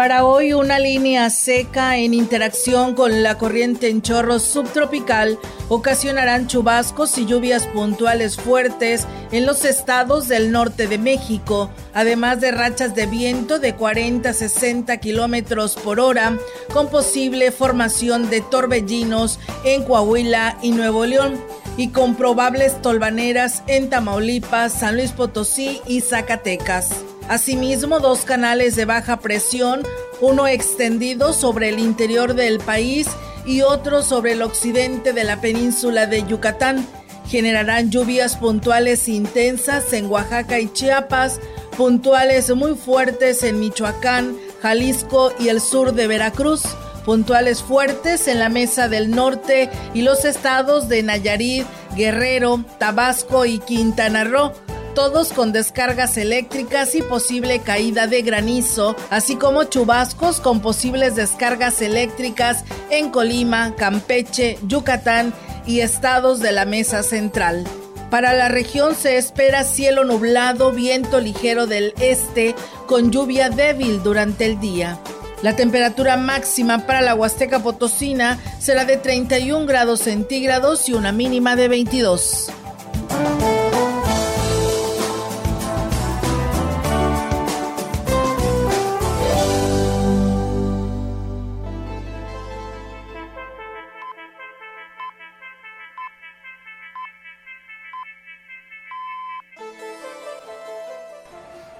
Para hoy una línea seca en interacción con la corriente en chorro subtropical ocasionarán chubascos y lluvias puntuales fuertes en los estados del norte de México, además de rachas de viento de 40 a 60 kilómetros por hora, con posible formación de torbellinos en Coahuila y Nuevo León y con probables tolvaneras en Tamaulipas, San Luis Potosí y Zacatecas. Asimismo, dos canales de baja presión, uno extendido sobre el interior del país y otro sobre el occidente de la península de Yucatán, generarán lluvias puntuales intensas en Oaxaca y Chiapas, puntuales muy fuertes en Michoacán, Jalisco y el sur de Veracruz, puntuales fuertes en la Mesa del Norte y los estados de Nayarit, Guerrero, Tabasco y Quintana Roo todos con descargas eléctricas y posible caída de granizo, así como chubascos con posibles descargas eléctricas en Colima, Campeche, Yucatán y estados de la Mesa Central. Para la región se espera cielo nublado, viento ligero del este, con lluvia débil durante el día. La temperatura máxima para la Huasteca Potosina será de 31 grados centígrados y una mínima de 22.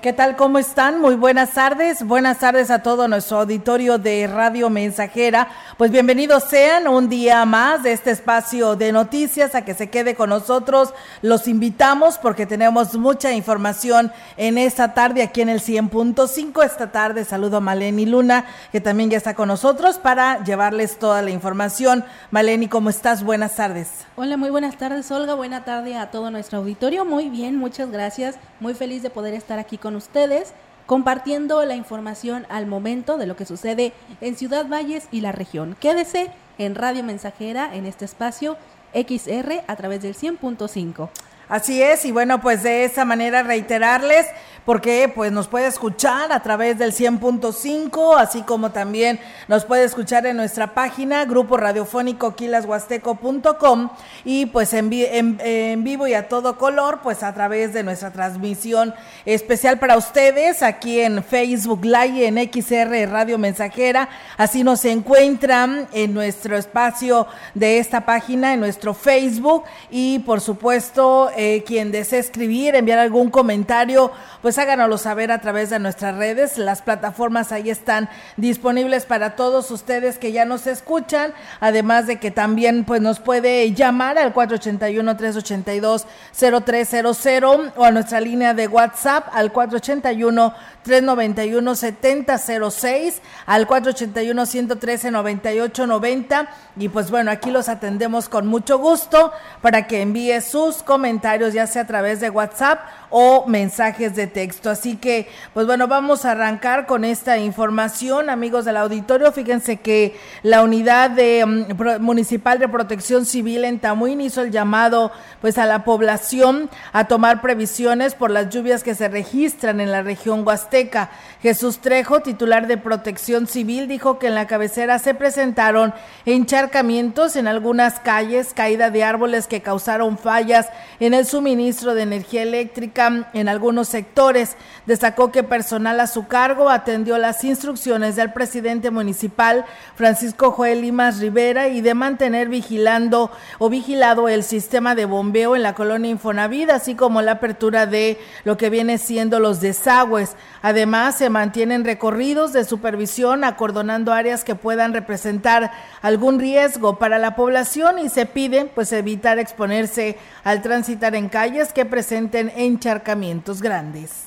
¿Qué tal? ¿Cómo están? Muy buenas tardes. Buenas tardes a todo nuestro auditorio de Radio Mensajera. Pues bienvenidos sean un día más de este espacio de noticias a que se quede con nosotros. Los invitamos porque tenemos mucha información en esta tarde aquí en el 100.5. Esta tarde saludo a Maleni Luna, que también ya está con nosotros para llevarles toda la información. Maleni, ¿cómo estás? Buenas tardes. Hola, muy buenas tardes, Olga. Buena tarde a todo nuestro auditorio. Muy bien, muchas gracias. Muy feliz de poder estar aquí con ustedes compartiendo la información al momento de lo que sucede en Ciudad Valles y la región. Quédese en Radio Mensajera en este espacio XR a través del 100.5. Así es, y bueno, pues de esa manera reiterarles, porque pues nos puede escuchar a través del 100.5, así como también nos puede escuchar en nuestra página, grupo radiofónico quilashuasteco.com, y pues en, en, vivo y a todo color, pues a través de nuestra transmisión especial para ustedes, aquí en Facebook Live, en XR Radio Mensajera, así nos encuentran en nuestro espacio de esta página, en nuestro Facebook, y por supuesto, eh, quien desee escribir, enviar algún comentario, pues háganoslo saber a través de nuestras redes. Las plataformas ahí están disponibles para todos ustedes que ya nos escuchan, además de que también pues nos puede llamar al 481-382-0300 o a nuestra línea de WhatsApp al 481-391-7006, al 481-113-9890 y pues bueno, aquí los atendemos con mucho gusto para que envíe sus comentarios ya sea a través de WhatsApp o mensajes de texto. Así que, pues bueno, vamos a arrancar con esta información, amigos del auditorio. Fíjense que la unidad mm, municipal de protección civil en Tamuín hizo el llamado pues a la población a tomar previsiones por las lluvias que se registran en la región huasteca. Jesús Trejo, titular de protección civil, dijo que en la cabecera se presentaron encharcamientos en algunas calles, caída de árboles que causaron fallas en el suministro de energía eléctrica en algunos sectores. Destacó que personal a su cargo atendió las instrucciones del presidente municipal Francisco Joel Limas Rivera y de mantener vigilando o vigilado el sistema de bombeo en la colonia Infonavida, así como la apertura de lo que viene siendo los desagües. Además, se mantienen recorridos de supervisión acordonando áreas que puedan representar algún riesgo para la población y se pide pues evitar exponerse al transitar en calles que presenten encharcamientos grandes.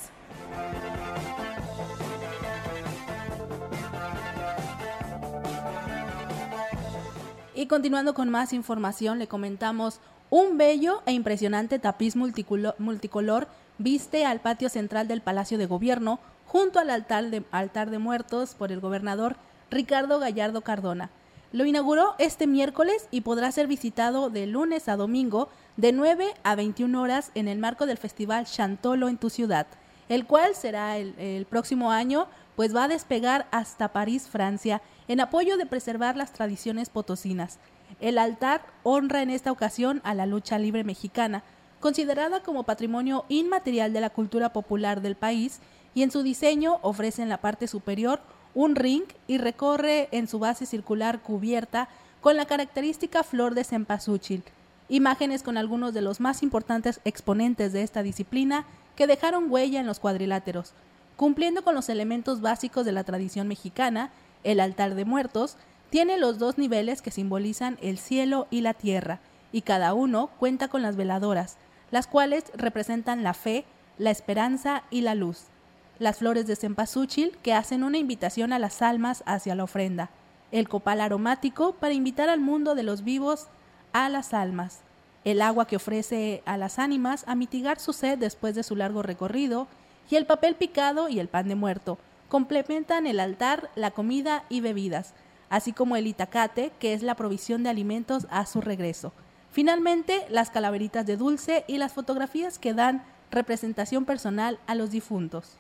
Y continuando con más información, le comentamos un bello e impresionante tapiz multicolor viste al patio central del Palacio de Gobierno junto al altar de, altar de muertos por el gobernador Ricardo Gallardo Cardona. Lo inauguró este miércoles y podrá ser visitado de lunes a domingo de 9 a 21 horas en el marco del Festival Chantolo en tu ciudad, el cual será el, próximo año, pues va a despegar hasta París, Francia, en apoyo de preservar las tradiciones potosinas. El altar honra en esta ocasión a la lucha libre mexicana, considerada como patrimonio inmaterial de la cultura popular del país, y en su diseño ofrece en la parte superior un ring y recorre en su base circular cubierta con la característica flor de cempasúchil, imágenes con algunos de los más importantes exponentes de esta disciplina que dejaron huella en los cuadriláteros, cumpliendo con los elementos básicos de la tradición mexicana, el altar de muertos tiene los dos niveles que simbolizan el cielo y la tierra, y cada uno cuenta con las veladoras, las cuales representan la fe, la esperanza y la luz. Las flores de cempasúchil que hacen una invitación a las almas hacia la ofrenda. El copal aromático para invitar al mundo de los vivos a las almas. El agua que ofrece a las ánimas a mitigar su sed después de su largo recorrido. Y el papel picado y el pan de muerto complementan el altar, la comida y bebidas, así como el itacate, que es la provisión de alimentos a su regreso. Finalmente, las calaveritas de dulce y las fotografías que dan representación personal a los difuntos.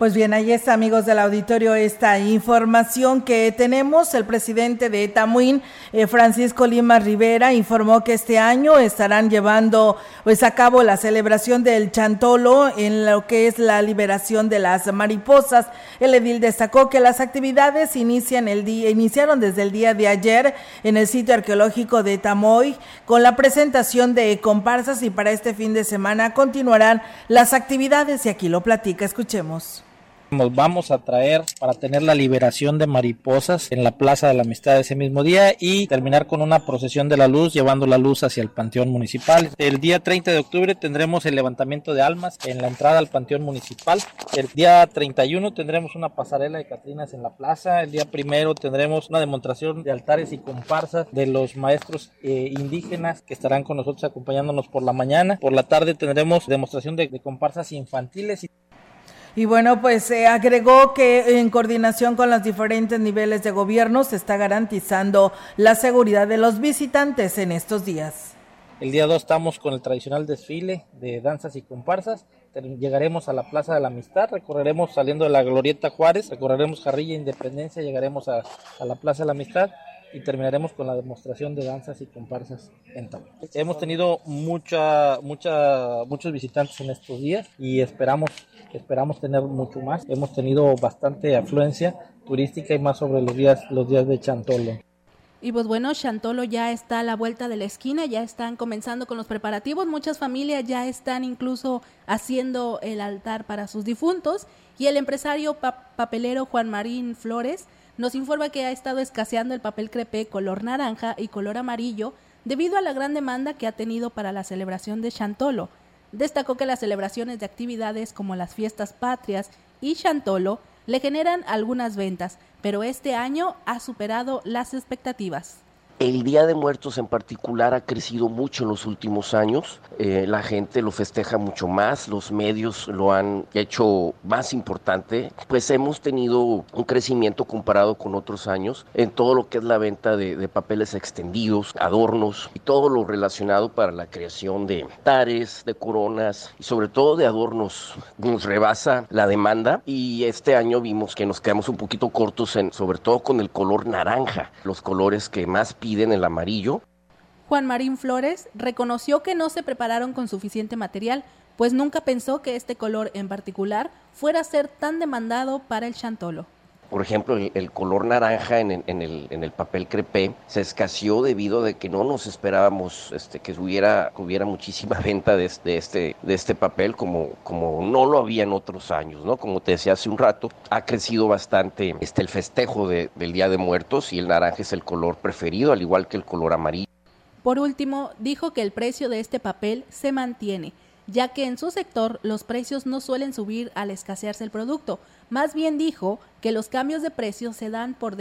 Pues bien, ahí está, amigos del auditorio, esta información que tenemos. El presidente de Tamuín, eh, Francisco Lima Rivera, informó que este año estarán llevando pues, a cabo la celebración del Chantolo en lo que es la liberación de las mariposas. El edil destacó que las actividades inician el día, iniciaron desde el día de ayer en el sitio arqueológico de Tamoy con la presentación de comparsas y para este fin de semana continuarán las actividades y aquí lo platica. Escuchemos. Nos vamos a traer para tener la liberación de mariposas en la Plaza de la Amistad ese mismo día y terminar con una procesión de la luz llevando la luz hacia el Panteón Municipal. El día 30 de octubre tendremos el levantamiento de almas en la entrada al Panteón Municipal. El día 31 tendremos una pasarela de Catrinas en la plaza. El día primero tendremos una demostración de altares y comparsas de los maestros eh, indígenas que estarán con nosotros acompañándonos por la mañana. Por la tarde tendremos demostración de, de comparsas infantiles. Y bueno, pues se agregó que en coordinación con los diferentes niveles de gobierno se está garantizando la seguridad de los visitantes en estos días. El día 2 estamos con el tradicional desfile de danzas y comparsas. Llegaremos a la Plaza de la Amistad, recorreremos saliendo de la Glorieta Juárez, recorreremos Jarrilla Independencia, llegaremos a, la Plaza de la Amistad y terminaremos con la demostración de danzas y comparsas en Tamaulipas. Hemos tenido mucha, mucha, muchos visitantes en estos días y esperamos esperamos tener mucho más. Hemos tenido bastante afluencia turística y más sobre los días, los días de Chantolo. Y pues bueno, Chantolo ya está a la vuelta de la esquina, ya están comenzando con los preparativos, muchas familias ya están incluso haciendo el altar para sus difuntos y el empresario papelero Juan Marín Flores nos informa que ha estado escaseando el papel crepé color naranja y color amarillo debido a la gran demanda que ha tenido para la celebración de Chantolo. Destacó que las celebraciones de actividades como las fiestas patrias y Chantolo le generan algunas ventas, pero este año ha superado las expectativas. El Día de Muertos en particular ha crecido mucho en los últimos años. Eh, la gente lo festeja mucho más, los medios lo han hecho más importante. Pues hemos tenido un crecimiento comparado con otros años en todo lo que es la venta de, papeles extendidos, adornos y todo lo relacionado para la creación de tares, de coronas y sobre todo de adornos. Nos rebasa la demanda y este año vimos que nos quedamos un poquito cortos en, sobre todo con el color naranja, los colores que más piden el amarillo. Juan Marín Flores reconoció que no se prepararon con suficiente material, pues nunca pensó que este color en particular fuera a ser tan demandado para el chantolo. Por ejemplo, el, color naranja en, el, papel crepé se escaseó debido a que no nos esperábamos este, que hubiera, hubiera muchísima venta de, este, de este papel como, como no lo había en otros años, ¿no? Como te decía hace un rato, ha crecido bastante este, el festejo del Día de Muertos y el naranja es el color preferido, al igual que el color amarillo. Por último, dijo que el precio de este papel se mantiene ya que en su sector los precios no suelen subir al escasearse el producto. Más bien dijo que los cambios de precios se dan por,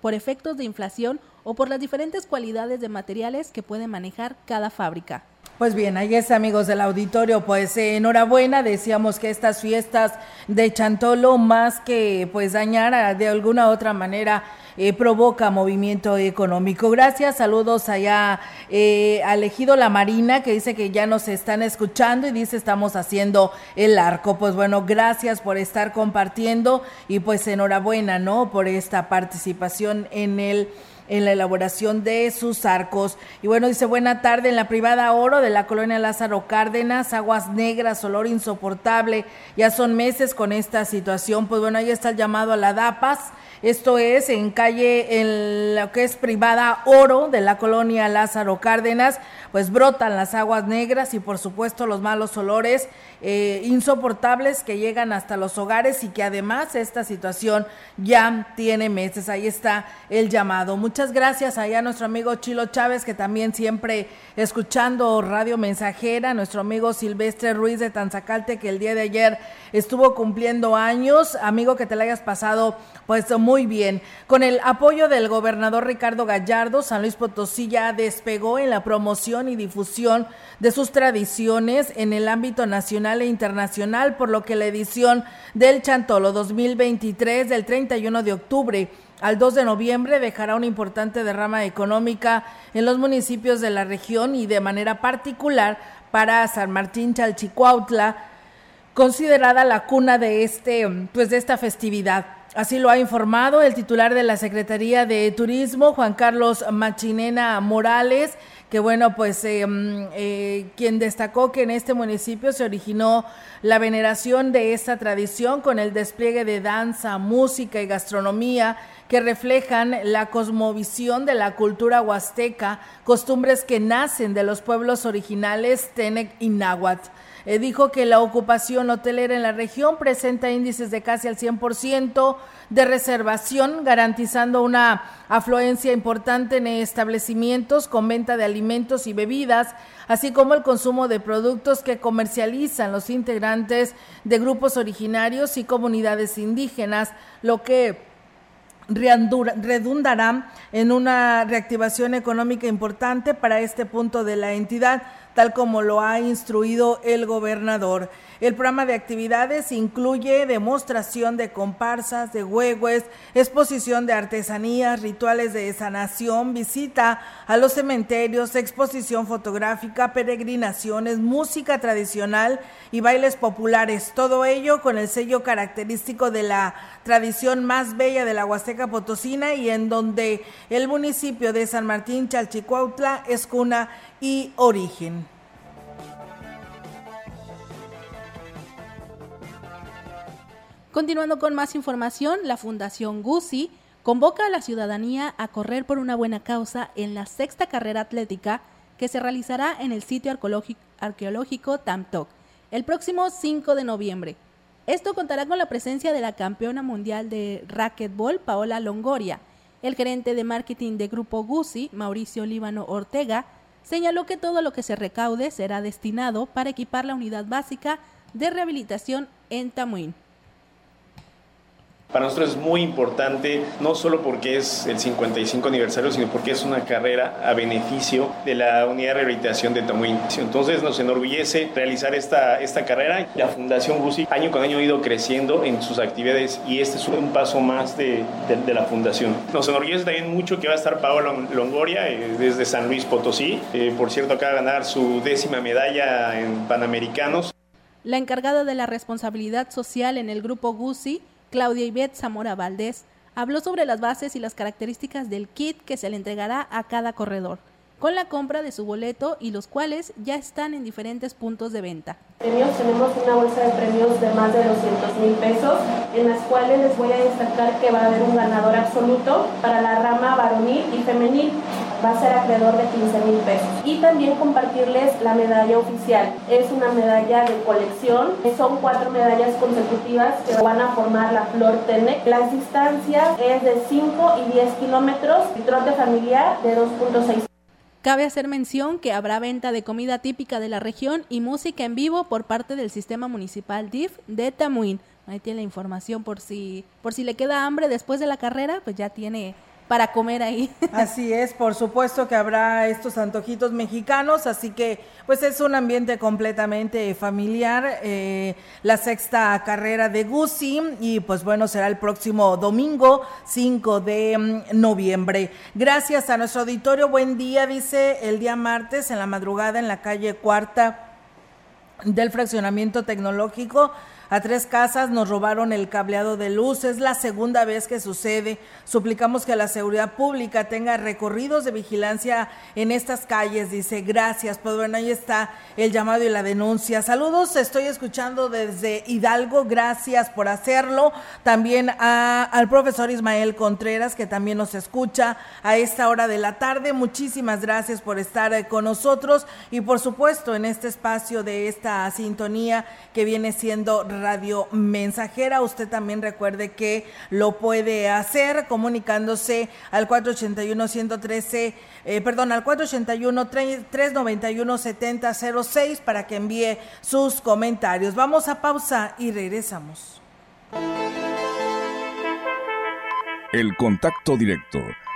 por efectos de inflación o por las diferentes cualidades de materiales que puede manejar cada fábrica. Pues bien, ahí es amigos del auditorio, pues eh, enhorabuena, decíamos que estas fiestas de Chantolo más que pues dañar de alguna otra manera eh, provoca movimiento económico. Gracias, saludos allá eh, al La Marina que dice que ya nos están escuchando y dice estamos haciendo el arco. Pues bueno, gracias por estar compartiendo y pues enhorabuena, ¿no? Por esta participación en el en la elaboración de sus arcos. Y bueno, dice buena tarde en la privada Oro de la colonia Lázaro Cárdenas, aguas negras, olor insoportable. Ya son meses con esta situación. Pues bueno, ahí está el llamado a la DAPAS esto es en calle, en lo que es privada Oro de la colonia Lázaro Cárdenas, pues brotan las aguas negras y por supuesto los malos olores eh, insoportables que llegan hasta los hogares y que además esta situación ya tiene meses. Ahí está el llamado. Muchas gracias allá a nuestro amigo Chilo Chávez, que también siempre escuchando Radio Mensajera, nuestro amigo Silvestre Ruiz de Tanzacalte, que el día de ayer estuvo cumpliendo años. Amigo, que te la hayas pasado pues muy bien. Con el apoyo del gobernador Ricardo Gallardo, San Luis Potosí ya despegó en la promoción y difusión de sus tradiciones en el ámbito nacional e internacional, por lo que la edición del Chantolo 2023 del 31 de octubre al 2 de noviembre dejará una importante derrama económica en los municipios de la región y de manera particular para San Martín Chalchicuautla, considerada la cuna de este pues de esta festividad. Así lo ha informado el titular de la Secretaría de Turismo, Juan Carlos Machinena Morales, que bueno, pues eh, mm, eh, quien destacó que en este municipio se originó la veneración de esta tradición con el despliegue de danza, música y gastronomía que reflejan la cosmovisión de la cultura huasteca, costumbres que nacen de los pueblos originales Tenec y Náhuatl. Eh, dijo que la ocupación hotelera en la región presenta índices de casi al 100% de reservación, garantizando una afluencia importante en establecimientos con venta de alimentos y bebidas, así como el consumo de productos que comercializan los integrantes de grupos originarios y comunidades indígenas, lo que redundará en una reactivación económica importante para este punto de la entidad tal como lo ha instruido el gobernador. El programa de actividades incluye demostración de comparsas, de huehues, exposición de artesanías, rituales de sanación, visita a los cementerios, exposición fotográfica, peregrinaciones, música tradicional y bailes populares. Todo ello con el sello característico de la tradición más bella de la Huasteca Potosina y en donde el municipio de San Martín Chalchicuautla es cuna y origen. Continuando con más información, la Fundación GUSI convoca a la ciudadanía a correr por una buena causa en la sexta carrera atlética que se realizará en el sitio arqueológico Tamtok el próximo 5 de noviembre. Esto contará con la presencia de la campeona mundial de racquetball Paola Longoria, el gerente de marketing de Grupo GUSI, Mauricio Líbano Ortega, señaló que todo lo que se recaude será destinado para equipar la unidad básica de rehabilitación en Tamuín. Para nosotros es muy importante, no solo porque es el 55 aniversario, sino porque es una carrera a beneficio de la unidad de rehabilitación de Tamuín. Entonces nos enorgullece realizar esta, esta carrera. La Fundación GUSI año con año ha ido creciendo en sus actividades y este es un paso más de, de, la Fundación. Nos enorgullece también mucho que va a estar Paola Longoria eh, desde San Luis Potosí. Eh, por cierto, acaba de ganar su décima medalla en Panamericanos. La encargada de la responsabilidad social en el grupo GUSI Claudia Ivette Zamora Valdés habló sobre las bases y las características del kit que se le entregará a cada corredor. con la compra de su boleto y los cuales ya están en diferentes puntos de venta. Premios, tenemos una bolsa de premios de más de 200 mil pesos, en las cuales les voy a destacar que va a haber un ganador absoluto para la rama varonil y femenil va a ser alrededor de 15 mil pesos. Y también compartirles la medalla oficial. Es una medalla de colección. Son cuatro medallas consecutivas que van a formar la Flor Tenec. Las distancias es de 5 y 10 kilómetros y trote familiar de 2.6 Cabe hacer mención que habrá venta de comida típica de la región y música en vivo por parte del sistema municipal DIF de Tamuín. Ahí tiene la información por si por si le queda hambre después de la carrera, pues ya tiene para comer ahí. Así es, por supuesto que habrá estos antojitos mexicanos, así que pues es un ambiente completamente familiar. Eh, la sexta carrera de Gucci y pues bueno, será el próximo domingo 5 de mm, noviembre. Gracias a nuestro auditorio, buen día, dice el día martes en la madrugada en la calle cuarta del fraccionamiento tecnológico a tres casas nos robaron el cableado de luz. Es la segunda vez que sucede. Suplicamos que la seguridad pública tenga recorridos de vigilancia en estas calles. Dice, gracias. Pues bueno, ahí está el llamado y la denuncia. Saludos, estoy escuchando desde Hidalgo. Gracias por hacerlo. También al profesor Ismael Contreras, que también nos escucha a esta hora de la tarde. Muchísimas gracias por estar eh, con nosotros y por supuesto en este espacio de esta sintonía que viene siendo radio mensajera. Usted también recuerde que lo puede hacer comunicándose al 481-113, eh, perdón, al 481-391-7006 para que envíe sus comentarios. Vamos a pausa y regresamos. El contacto directo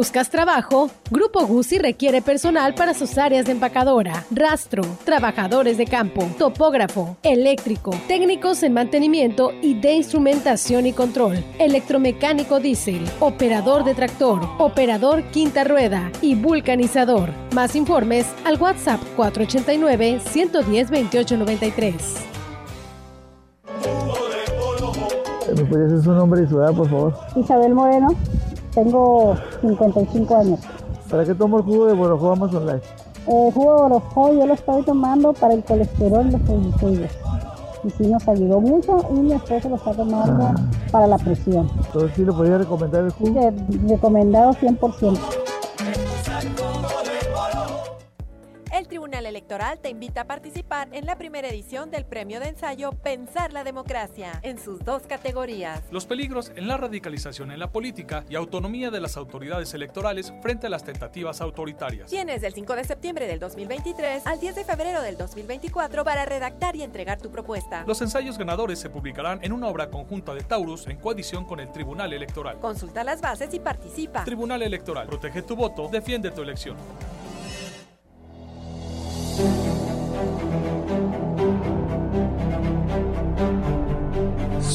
¿Buscas trabajo? Grupo Guzzi requiere personal para sus áreas de empacadora, rastro, trabajadores de campo, topógrafo, eléctrico, técnicos en mantenimiento y de instrumentación y control, electromecánico diésel, operador de tractor, operador quinta rueda y vulcanizador. Más informes al WhatsApp 489 110 2893. ¿Me puede decir su nombre y su edad, por favor? Isabel Moreno. Tengo 55 años. ¿Para qué tomo el jugo de Borojó Amazon Life? El jugo de Borojó yo lo estoy tomando para el colesterol los triglicéridos. Y sí nos ayudó mucho y mi esposo lo está tomando ah. para la presión. Entonces sí le podría recomendar el jugo. Sí, recomendado 100%. Tribunal Electoral te invita a participar en la primera edición del premio de ensayo Pensar la Democracia, en sus dos categorías. Los peligros en la radicalización en la política y autonomía de las autoridades electorales frente a las tentativas autoritarias. Tienes del 5 de septiembre del 2023 al 10 de febrero del 2024 para redactar y entregar tu propuesta. Los ensayos ganadores se publicarán en una obra conjunta de Taurus en coadición con el Tribunal Electoral. Consulta las bases y participa. Tribunal Electoral. Protege tu voto, defiende tu elección.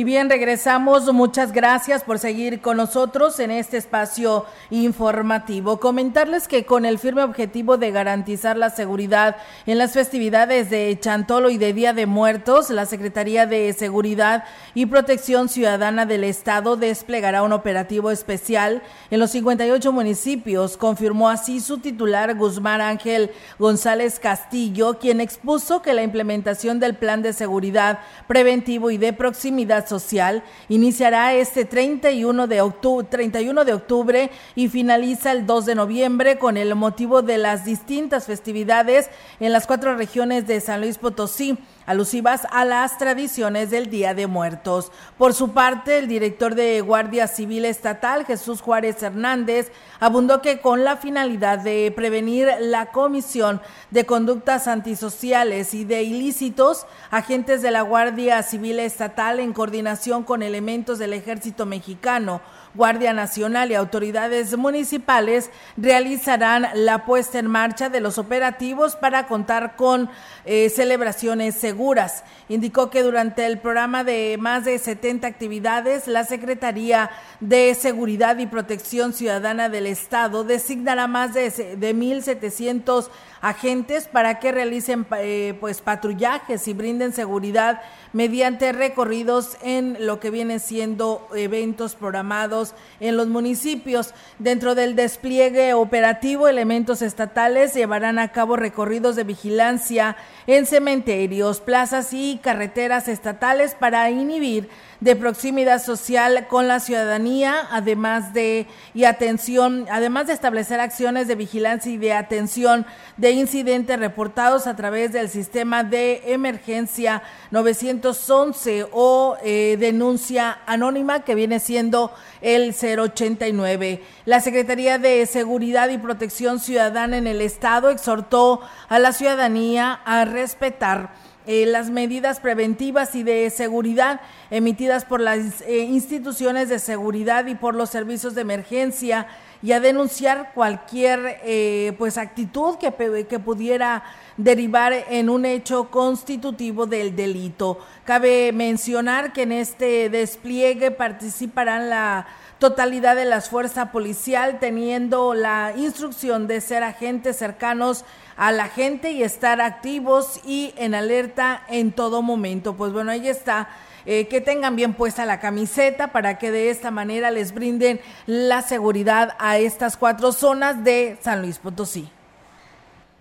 Y bien, regresamos. Muchas gracias por seguir con nosotros en este espacio informativo. Comentarles que con el firme objetivo de garantizar la seguridad en las festividades de Chantolo y de Día de Muertos, la Secretaría de Seguridad y Protección Ciudadana del Estado desplegará un operativo especial en los 58 municipios, confirmó así su titular Guzmán Ángel González Castillo, quien expuso que la implementación del plan de seguridad preventivo y de proximidad Social iniciará este 31 de, octubre, 31 de octubre y finaliza el 2 de noviembre con el motivo de las distintas festividades en las cuatro regiones de San Luis Potosí alusivas a las tradiciones del Día de Muertos. Por su parte, el director de Guardia Civil Estatal, Jesús Juárez Hernández, abundó que con la finalidad de prevenir la comisión de conductas antisociales y de ilícitos, agentes de la Guardia Civil Estatal, en coordinación con elementos del Ejército Mexicano, Guardia Nacional y autoridades municipales realizarán la puesta en marcha de los operativos para contar con eh, celebraciones seguras. Indicó que durante el programa de más de 70 actividades, la Secretaría de Seguridad y Protección Ciudadana del Estado designará más de, de 1.700 agentes para que realicen eh, pues patrullajes y brinden seguridad mediante recorridos en lo que viene siendo eventos programados en los municipios. Dentro del despliegue operativo, elementos estatales llevarán a cabo recorridos de vigilancia en cementerios, plazas y carreteras estatales para inhibir de proximidad social con la ciudadanía, además de y atención, además de establecer acciones de vigilancia y de atención de incidentes reportados a través del sistema de emergencia 911 o eh, denuncia anónima que viene siendo el 089. La Secretaría de Seguridad y Protección Ciudadana en el Estado exhortó a la ciudadanía a respetar eh, las medidas preventivas y de seguridad emitidas por las eh, instituciones de seguridad y por los servicios de emergencia y a denunciar cualquier eh, pues actitud que, que pudiera derivar en un hecho constitutivo del delito. Cabe mencionar que en este despliegue participarán la totalidad de las fuerzas policial teniendo la instrucción de ser agentes cercanos a la gente y estar activos y en alerta en todo momento. Pues bueno, ahí está. Eh, que tengan bien puesta la camiseta para que de esta manera les brinden la seguridad a estas cuatro zonas de San Luis Potosí.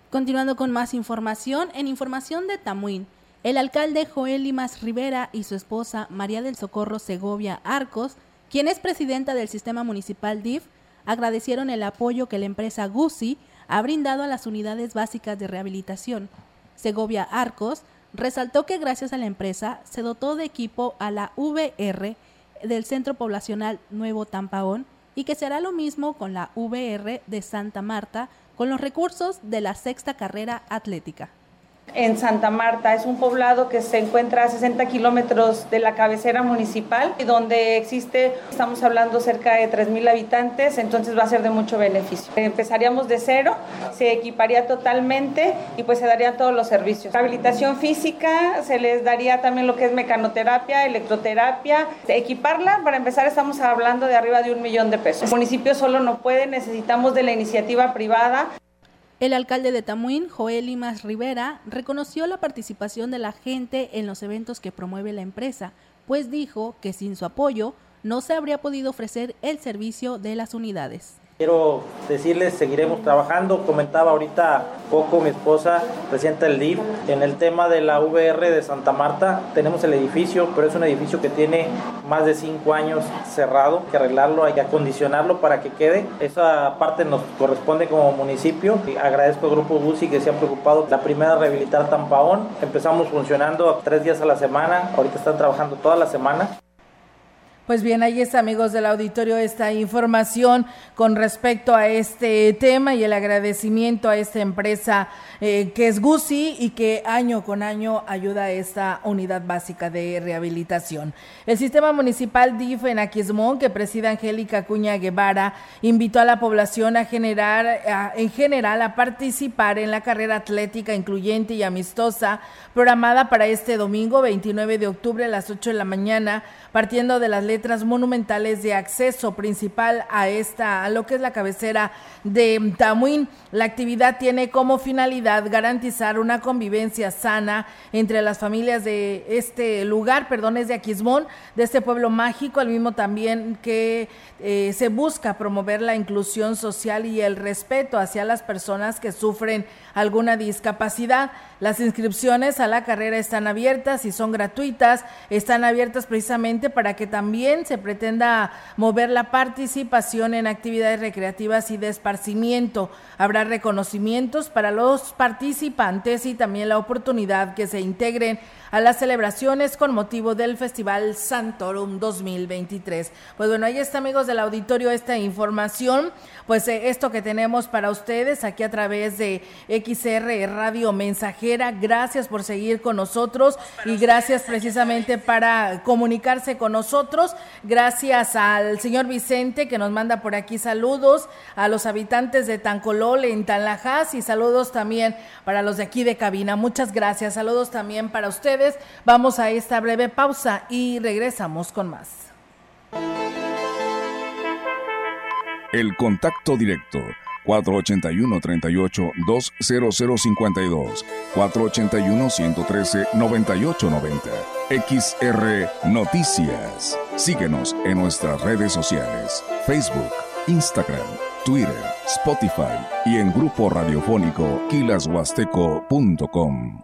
Continuando con más información, en información de Tamuín, el alcalde Joel Limas Rivera y su esposa María del Socorro Segovia Arcos, quien es presidenta del sistema municipal DIF, agradecieron el apoyo que la empresa GUSI ha brindado a las unidades básicas de rehabilitación. Segovia Arcos resaltó que gracias a la empresa se dotó de equipo a la VR del Centro Poblacional Nuevo Tampaón y que será lo mismo con la VR de Santa Marta con los recursos de la sexta carrera atlética en Santa Marta. Es un poblado que se encuentra a 60 kilómetros de la cabecera municipal y donde existe, estamos hablando cerca de 3.000 habitantes, entonces va a ser de mucho beneficio. Empezaríamos de cero, se equiparía totalmente y pues se darían todos los servicios. Rehabilitación física, se les daría también lo que es mecanoterapia, electroterapia. Equiparla, para empezar estamos hablando de arriba de un millón de pesos. El municipio solo no puede, necesitamos de la iniciativa privada. El alcalde de Tamuín, Joel Limas Rivera, reconoció la participación de la gente en los eventos que promueve la empresa, pues dijo que sin su apoyo no se habría podido ofrecer el servicio de las unidades. Quiero decirles, seguiremos trabajando. Comentaba ahorita poco mi esposa, presidenta del DIF, en el tema de la VR de Santa Marta. Tenemos el edificio, pero es un edificio que tiene más de cinco años cerrado. Hay que arreglarlo, hay que acondicionarlo para que quede. Esa parte nos corresponde como municipio. Agradezco al Grupo BUSI que se ha preocupado. La primera, rehabilitar Tampaón. Empezamos funcionando tres días a la semana. Ahorita están trabajando toda la semana. Pues bien, ahí está, amigos del auditorio, esta información con respecto a este tema y el agradecimiento a esta empresa eh, que es GUSI y que año con año ayuda a esta unidad básica de rehabilitación. El sistema municipal DIF en Aquismón, que preside Angélica Cuña Guevara, invitó a la población a generar, en general, a participar en la carrera atlética incluyente y amistosa programada para este domingo 29 de octubre a las 8 de la mañana partiendo de las letras monumentales de acceso principal a esta, a lo que es la cabecera de Tamuín. La actividad tiene como finalidad garantizar una convivencia sana entre las familias de este lugar, perdón, es de Aquismón, de este pueblo mágico, al mismo también que eh, se busca promover la inclusión social y el respeto hacia las personas que sufren alguna discapacidad. Las inscripciones a la carrera están abiertas y son gratuitas, están abiertas precisamente para que también se pretenda mover la participación en actividades recreativas y de esparcimiento. Habrá reconocimientos para los participantes y también la oportunidad que se integren a las celebraciones con motivo del Festival Santorum 2023. Pues bueno, ahí está amigos del auditorio esta información, pues eh, esto que tenemos para ustedes aquí a través de XR Radio Mensajera. Gracias por seguir con nosotros y gracias precisamente para comunicarse con nosotros. Gracias al señor Vicente que nos manda por aquí saludos, a los habitantes de Tancolol en Tanlajas y saludos también para los de aquí de cabina. Muchas gracias. Saludos también para ustedes Vamos a esta breve pausa y regresamos con más. El contacto directo 481-38-20052, 481-113-9890. XR Noticias. Síguenos en nuestras redes sociales, Facebook, Instagram, Twitter, Spotify y en grupo radiofónico kilashuasteco.com.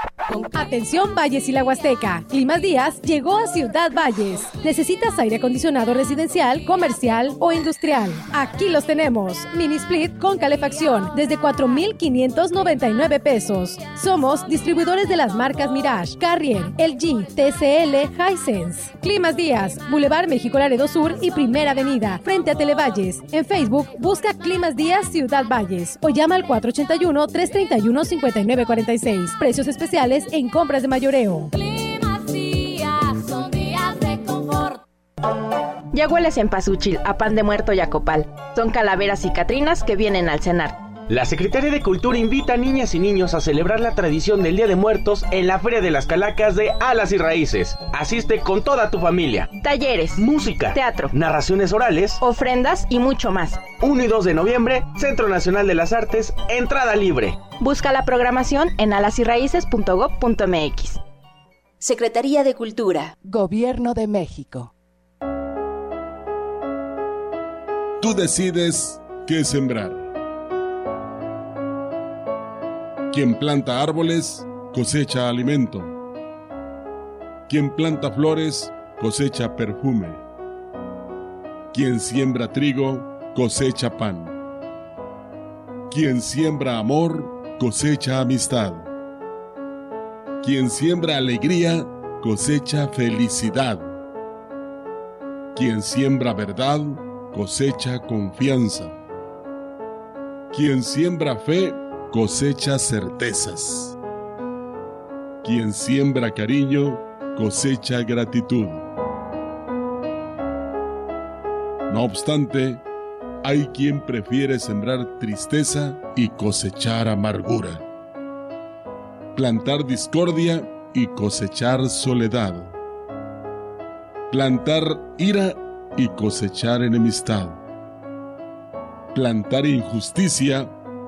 Atención Valles y la Huasteca. Climas Díaz llegó a Ciudad Valles. ¿Necesitas aire acondicionado residencial, comercial o industrial? Aquí los tenemos. Mini split con calefacción desde 4,599 pesos. Somos distribuidores de las marcas Mirage, Carrier, LG, TCL, Hisense. Climas Díaz, Boulevard México Laredo Sur y Primera Avenida, frente a Televalles. En Facebook busca Climas Díaz Ciudad Valles o llama al 481-331-5946. Precios especiales en compras de mayoreo. Ya hueles en Pasuchil, a pan de muerto y a copal. Son calaveras y catrinas que vienen al cenar. La Secretaría de Cultura invita a niñas y niños a celebrar la tradición del Día de Muertos en la Feria de las Calacas de Alas y Raíces. Asiste con toda tu familia. Talleres, música, teatro, narraciones orales, ofrendas y mucho más. 1 y 2 de noviembre, Centro Nacional de las Artes, entrada libre. Busca la programación en alasyraíces.gov.mx. Secretaría de Cultura. Gobierno de México. Tú decides qué sembrar. Quien planta árboles cosecha alimento. Quien planta flores cosecha perfume. Quien siembra trigo, cosecha pan. Quien siembra amor, cosecha amistad. Quien siembra alegría, cosecha felicidad. Quien siembra verdad, cosecha confianza. Quien siembra fe, cosecha certezas. Quien siembra cariño, cosecha gratitud. No obstante, hay quien prefiere sembrar tristeza y cosechar amargura. Plantar discordia y cosechar soledad. Plantar ira y cosechar enemistad. Plantar injusticia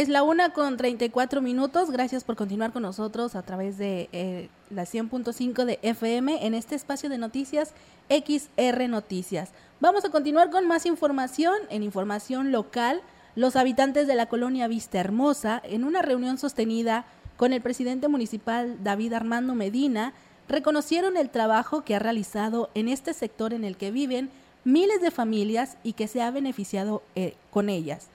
Es la una con 34 minutos. Gracias por continuar con nosotros a través de eh, la 100.5 de FM en este espacio de noticias XR Noticias. Vamos a continuar con más información. En información local, los habitantes de la colonia Vista Hermosa, en una reunión sostenida con el presidente municipal David Armando Medina, reconocieron el trabajo que ha realizado en este sector en el que viven miles de familias y que se ha beneficiado eh, con ellas.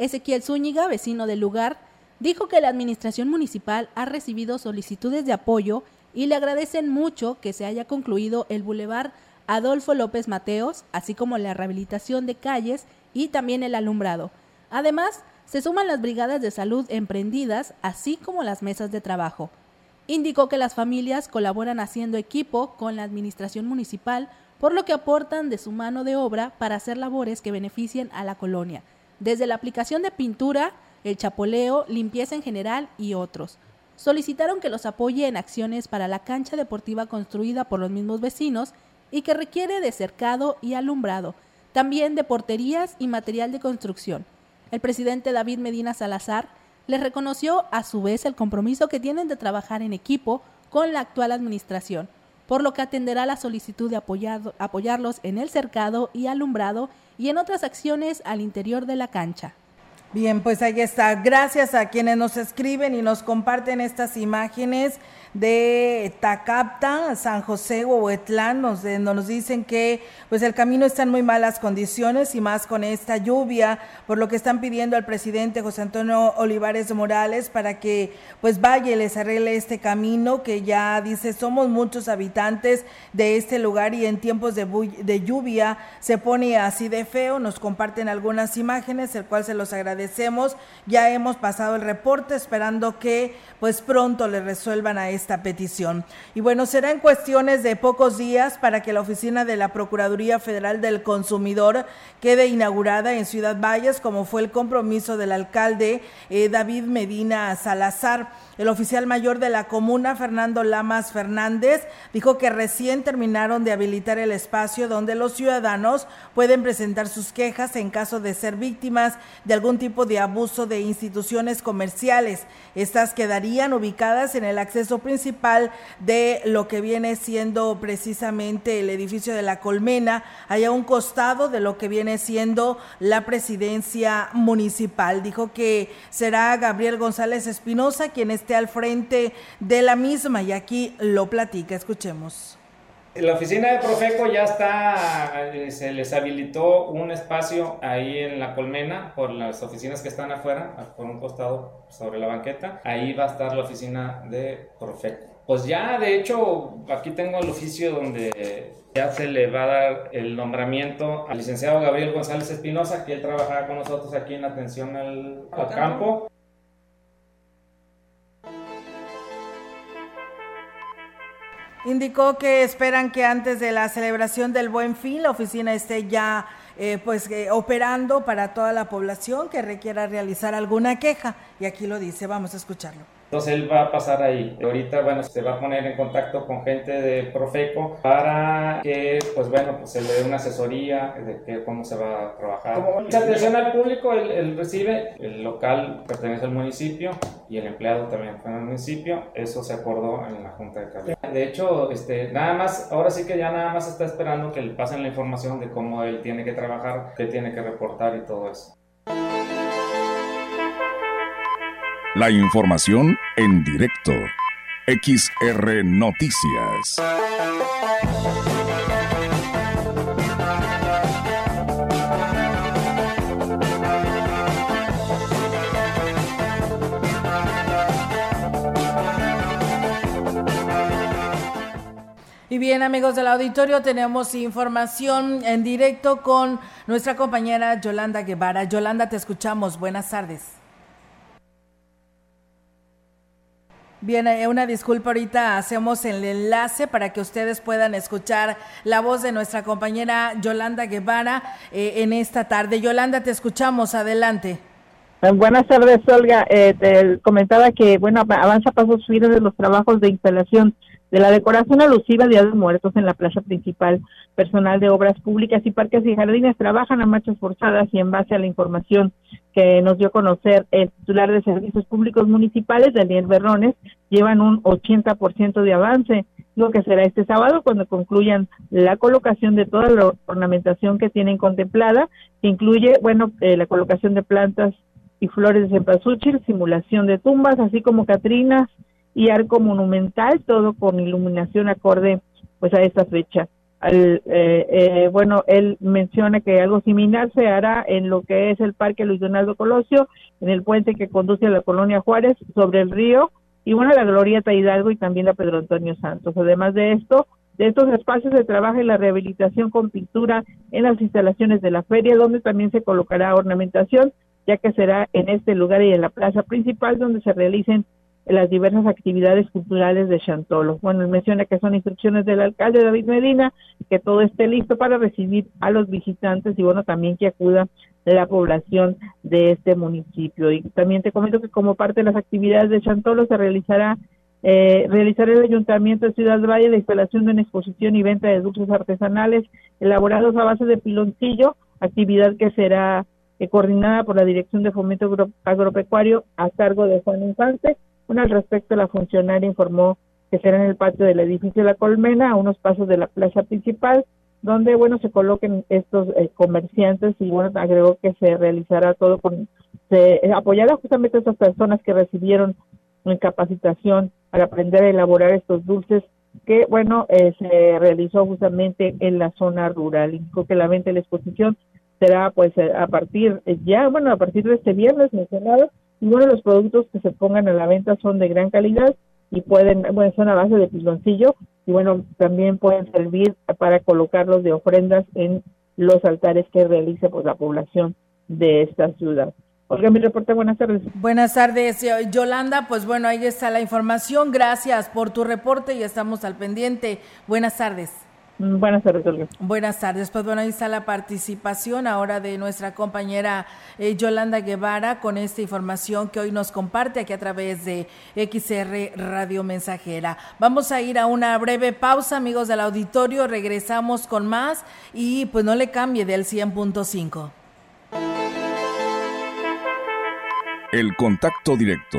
Ezequiel Zúñiga, vecino del lugar, dijo que la administración municipal ha recibido solicitudes de apoyo y le agradecen mucho que se haya concluido el bulevar Adolfo López Mateos, así como la rehabilitación de calles y también el alumbrado. Además, se suman las brigadas de salud emprendidas, así como las mesas de trabajo. Indicó que las familias colaboran haciendo equipo con la administración municipal, por lo que aportan de su mano de obra para hacer labores que beneficien a la colonia desde la aplicación de pintura, el chapoleo, limpieza en general y otros. Solicitaron que los apoye en acciones para la cancha deportiva construida por los mismos vecinos y que requiere de cercado y alumbrado, también de porterías y material de construcción. El presidente David Medina Salazar les reconoció a su vez el compromiso que tienen de trabajar en equipo con la actual administración, por lo que atenderá la solicitud de apoyarlos en el cercado y alumbrado y en otras acciones al interior de la cancha. Bien, pues ahí está. Gracias a quienes nos escriben y nos comparten estas imágenes de Tacapta, San José, Huehuetlán, nos, nos dicen que pues el camino está en muy malas condiciones y más con esta lluvia, por lo que están pidiendo al presidente José Antonio Olivares Morales para que pues vaya y les arregle este camino que ya dice somos muchos habitantes de este lugar y en tiempos de, de lluvia se pone así de feo, nos comparten algunas imágenes, el cual se los agradecemos, ya hemos pasado el reporte esperando que pues pronto le resuelvan a esta petición. Y bueno, será en cuestiones de pocos días para que la oficina de la Procuraduría Federal del Consumidor quede inaugurada en Ciudad Valles, como fue el compromiso del alcalde eh, David Medina Salazar. El oficial mayor de la comuna, Fernando Lamas Fernández, dijo que recién terminaron de habilitar el espacio donde los ciudadanos pueden presentar sus quejas en caso de ser víctimas de algún tipo de abuso de instituciones comerciales. Estas quedarían ubicadas en el acceso principal de lo que viene siendo precisamente el edificio de la Colmena, allá a un costado de lo que viene siendo la presidencia municipal. Dijo que será Gabriel González Espinosa quien esté al frente de la misma y aquí lo platica. Escuchemos. La oficina de Profeco ya está, eh, se les habilitó un espacio ahí en la colmena por las oficinas que están afuera, por un costado sobre la banqueta. Ahí va a estar la oficina de Profeco. Pues ya, de hecho, aquí tengo el oficio donde ya se le va a dar el nombramiento al licenciado Gabriel González Espinosa, que él trabajaba con nosotros aquí en atención al, al campo. Indicó que esperan que antes de la celebración del Buen Fin la oficina esté ya eh, pues eh, operando para toda la población que requiera realizar alguna queja. Y aquí lo dice, vamos a escucharlo. Entonces él va a pasar ahí. Ahorita, bueno, se va a poner en contacto con gente de Profeco para que, pues bueno, pues se le dé una asesoría de que, cómo se va a trabajar. Como atención al público, él, recibe, el local pertenece al municipio y el empleado también fue al municipio. Eso se acordó en la Junta de Cabeza. De hecho, este, nada más, ahora sí que ya nada más está esperando que le pasen la información de cómo él tiene que trabajar, qué tiene que reportar y todo eso. La información en directo. XR Noticias. Y bien, amigos del auditorio, tenemos información en directo con nuestra compañera Yolanda Guevara. Yolanda, te escuchamos. Buenas tardes. Bien, eh, una disculpa, ahorita hacemos el enlace para que ustedes puedan escuchar la voz de nuestra compañera Yolanda Guevara eh, en esta tarde. Yolanda, te escuchamos, adelante. Eh, buenas tardes, Olga. te comentaba que, bueno, avanza pasos firmes de los trabajos de instalación de la decoración alusiva Día de Muertos en la plaza principal. Personal de obras públicas y parques y jardines trabajan a marchas forzadas y en base a la información que nos dio a conocer el titular de Servicios Públicos Municipales, Daniel Berrones, llevan un 80% de avance, lo que será este sábado cuando concluyan la colocación de toda la ornamentación que tienen contemplada, que incluye, bueno, eh, la colocación de plantas y flores de cempasúchil, simulación de tumbas, así como catrinas, y arco monumental, todo con iluminación acorde pues a esta fecha. Al, eh, eh, bueno, él menciona que algo similar se hará en lo que es el Parque Luis Donaldo Colosio, en el puente que conduce a la colonia Juárez sobre el río, y bueno, la Glorieta Hidalgo y también la Pedro Antonio Santos. Además de esto, de estos espacios se trabaja en la rehabilitación con pintura en las instalaciones de la feria, donde también se colocará ornamentación, ya que será en este lugar y en la plaza principal donde se realicen las diversas actividades culturales de Chantolo. Bueno, menciona que son instrucciones del alcalde David Medina, que todo esté listo para recibir a los visitantes y bueno, también que acuda la población de este municipio. Y también te comento que como parte de las actividades de Chantolo se realizará eh, realizar el Ayuntamiento de Ciudad Valle la instalación de una exposición y venta de dulces artesanales elaborados a base de piloncillo, actividad que será eh, coordinada por la Dirección de Fomento Agropecuario a cargo de Juan Infante bueno, al respecto, la funcionaria informó que será en el patio del edificio La Colmena, a unos pasos de la plaza principal, donde, bueno, se coloquen estos eh, comerciantes y, bueno, agregó que se realizará todo con, se eh, apoyará justamente a estas personas que recibieron capacitación para aprender a elaborar estos dulces que, bueno, eh, se realizó justamente en la zona rural. Indicó que la venta de la exposición será, pues, a partir, ya, bueno, a partir de este viernes mencionado, y bueno, los productos que se pongan a la venta son de gran calidad y pueden, bueno, son a base de piloncillo y bueno, también pueden servir para colocarlos de ofrendas en los altares que realice pues la población de esta ciudad. Olga, mi reporte, buenas tardes. Buenas tardes, Yolanda. Pues bueno, ahí está la información. Gracias por tu reporte y estamos al pendiente. Buenas tardes. Mm, buenas tardes, Olga. Buenas tardes. Pues bueno, ahí está la participación ahora de nuestra compañera eh, Yolanda Guevara con esta información que hoy nos comparte aquí a través de XR Radio Mensajera. Vamos a ir a una breve pausa, amigos del auditorio. Regresamos con más y pues no le cambie del 100.5. El contacto directo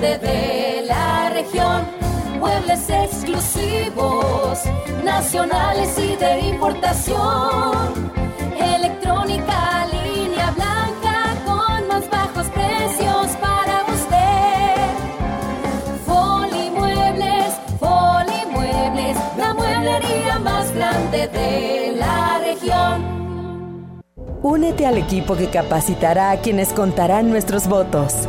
De la región. Muebles exclusivos, nacionales y de importación. Electrónica, línea blanca con más bajos precios para usted. Polimuebles, Polimuebles, la mueblería más grande de la región. Únete al equipo que capacitará a quienes contarán nuestros votos.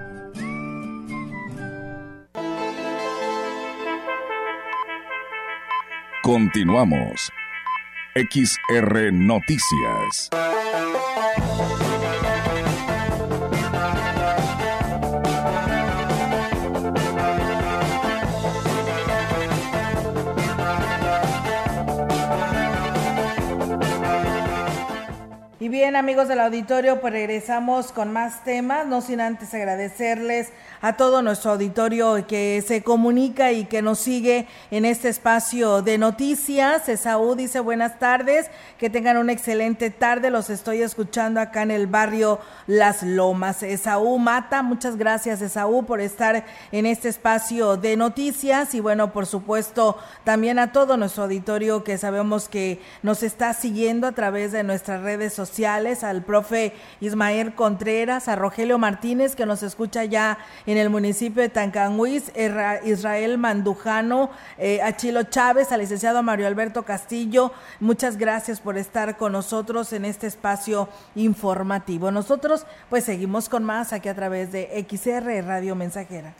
Continuamos. XR Noticias. Y bien, amigos del auditorio, pues regresamos con más temas, no sin antes agradecerles a todo nuestro auditorio que se comunica y que nos sigue en este espacio de noticias. Esaú dice buenas tardes, que tengan una excelente tarde, los estoy escuchando acá en el barrio Las Lomas. Esaú Mata, muchas gracias Esaú por estar en este espacio de noticias y bueno, por supuesto, también a todo nuestro auditorio que sabemos que nos está siguiendo a través de nuestras redes sociales, al profe Ismael Contreras, a Rogelio Martínez que nos escucha ya el municipio de Tancanhuiz, Israel Mandujano, eh, a Chilo Chávez, al licenciado Mario Alberto Castillo, muchas gracias por estar con nosotros en este espacio informativo. Nosotros pues seguimos con más aquí a través de XR Radio Mensajera.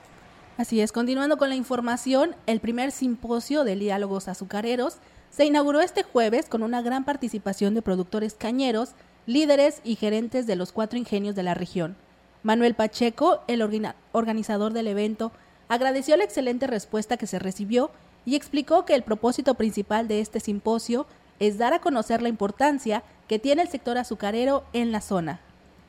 Así es, continuando con la información, el primer simposio de diálogos azucareros se inauguró este jueves con una gran participación de productores cañeros, líderes y gerentes de los cuatro ingenios de la región. Manuel Pacheco, el organizador del evento, agradeció la excelente respuesta que se recibió y explicó que el propósito principal de este simposio es dar a conocer la importancia que tiene el sector azucarero en la zona.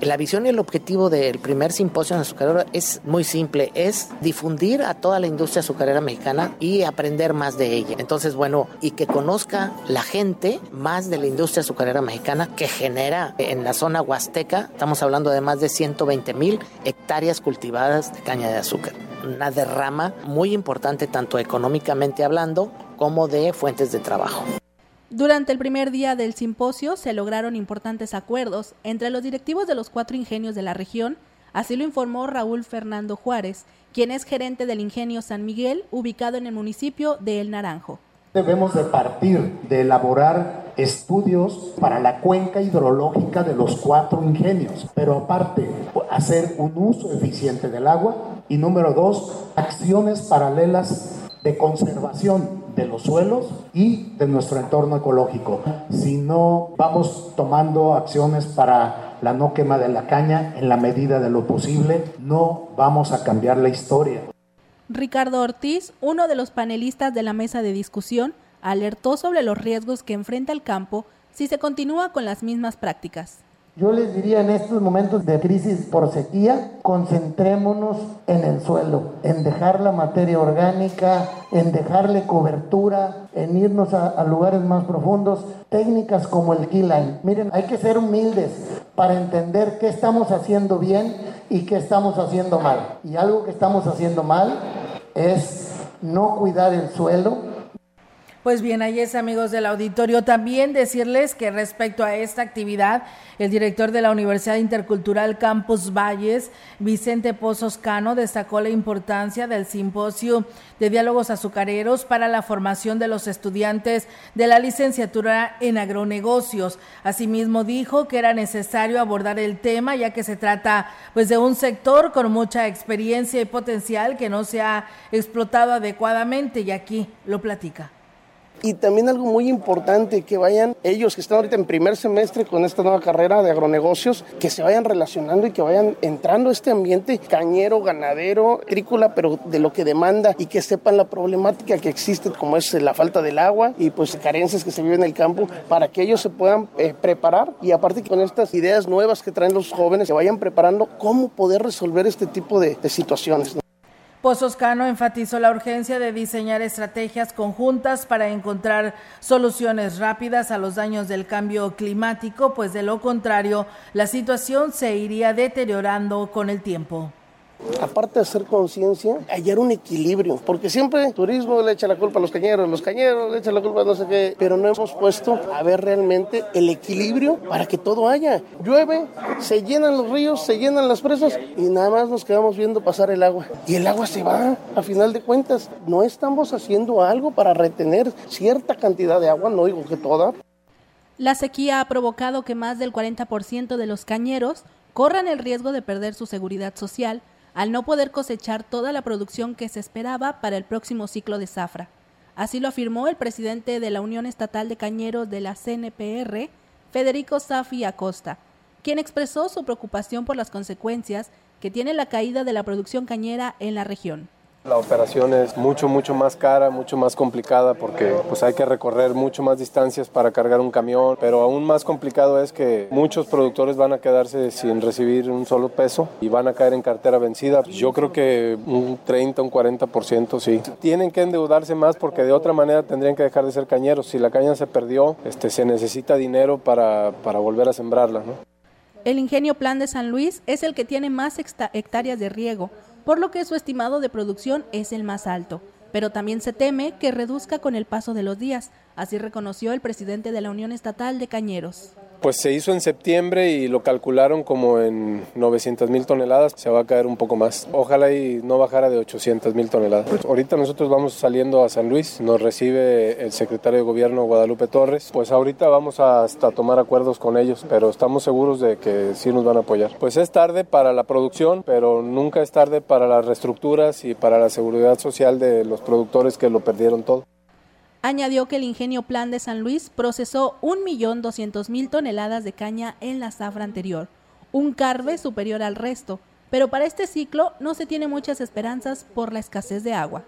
La visión y el objetivo del primer simposio azucarero es muy simple, es difundir a toda la industria azucarera mexicana y aprender más de ella. Entonces, bueno, y que conozca la gente más de la industria azucarera mexicana que genera en la zona huasteca, estamos hablando de más de 120 mil hectáreas cultivadas de caña de azúcar. Una derrama muy importante tanto económicamente hablando como de fuentes de trabajo. Durante el primer día del simposio se lograron importantes acuerdos entre los directivos de los cuatro ingenios de la región, así lo informó Raúl Fernando Juárez, quien es gerente del ingenio San Miguel, ubicado en el municipio de El Naranjo. Debemos de partir de elaborar estudios para la cuenca hidrológica de los cuatro ingenios, pero aparte hacer un uso eficiente del agua y número dos, acciones paralelas de conservación de los suelos y de nuestro entorno ecológico. Si no vamos tomando acciones para la no quema de la caña en la medida de lo posible, no vamos a cambiar la historia. Ricardo Ortiz, uno de los panelistas de la mesa de discusión, alertó sobre los riesgos que enfrenta el campo si se continúa con las mismas prácticas. Yo les diría en estos momentos de crisis por sequía, concentrémonos en el suelo, en dejar la materia orgánica, en dejarle cobertura, en irnos a, lugares más profundos, técnicas como el keyline. Miren, hay que ser humildes para entender qué estamos haciendo bien y qué estamos haciendo mal. Y algo que estamos haciendo mal es no cuidar el suelo, pues bien, ahí es amigos del auditorio. También decirles que respecto a esta actividad, el director de la Universidad Intercultural Campus Valles, Vicente Pozos Cano, destacó la importancia del simposio de diálogos azucareros para la formación de los estudiantes de la licenciatura en agronegocios. Asimismo dijo que era necesario abordar el tema ya que se trata pues de un sector con mucha experiencia y potencial que no se ha explotado adecuadamente y aquí lo platica. Y también algo muy importante, que vayan ellos que están ahorita en primer semestre con esta nueva carrera de agronegocios, que se vayan relacionando y que vayan entrando a este ambiente cañero, ganadero, agrícola, pero de lo que demanda y que sepan la problemática que existe, como es la falta del agua y pues carencias que se viven en el campo, para que ellos se puedan eh, preparar y aparte con estas ideas nuevas que traen los jóvenes, se vayan preparando cómo poder resolver este tipo de, situaciones. Cano enfatizó la urgencia de diseñar estrategias conjuntas para encontrar soluciones rápidas a los daños del cambio climático, pues de lo contrario, la situación se iría deteriorando con el tiempo aparte de hacer conciencia, hallar un equilibrio, porque siempre turismo le echa la culpa a los cañeros, los cañeros le echan la culpa a no sé qué, pero no hemos puesto a ver realmente el equilibrio para que todo haya. Llueve, se llenan los ríos, se llenan las presas y nada más nos quedamos viendo pasar el agua. Y el agua se va, a final de cuentas. No estamos haciendo algo para retener cierta cantidad de agua, no digo que toda. La sequía ha provocado que más del 40% de los cañeros corran el riesgo de perder su seguridad social al no poder cosechar toda la producción que se esperaba para el próximo ciclo de zafra. Así lo afirmó el presidente de la Unión Estatal de Cañeros de la CNPR, Federico Safi Acosta, quien expresó su preocupación por las consecuencias que tiene la caída de la producción cañera en la región. La operación es mucho, mucho más cara, mucho más complicada porque pues hay que recorrer mucho más distancias para cargar un camión, pero aún más complicado es que muchos productores van a quedarse sin recibir un solo peso y van a caer en cartera vencida. Yo creo que un 30, un 40% sí. Tienen que endeudarse más porque de otra manera tendrían que dejar de ser cañeros. Si la caña se perdió, este, se necesita dinero para, para volver a sembrarla. El ingenio Plan de San Luis es el que tiene más hectáreas de riego por lo que su estimado de producción es el más alto. Pero también se teme que reduzca con el paso de los días, así reconoció el presidente de la Unión Estatal de Cañeros. Pues se hizo en septiembre y lo calcularon como en 900 mil toneladas, se va a caer un poco más. Ojalá y no bajara de 800 mil toneladas. Pues ahorita nosotros vamos saliendo a San Luis, nos recibe el secretario de gobierno Guadalupe Torres. Pues ahorita vamos hasta tomar acuerdos con ellos, pero estamos seguros de que sí nos van a apoyar. Pues es tarde para la producción, pero nunca es tarde para las reestructuras y para la seguridad social de los productores que lo perdieron todo. Añadió que el ingenio Plan de San Luis procesó 1.200.000 toneladas de caña en la zafra anterior, un carve superior al resto, pero para este ciclo no se tiene muchas esperanzas por la escasez de agua.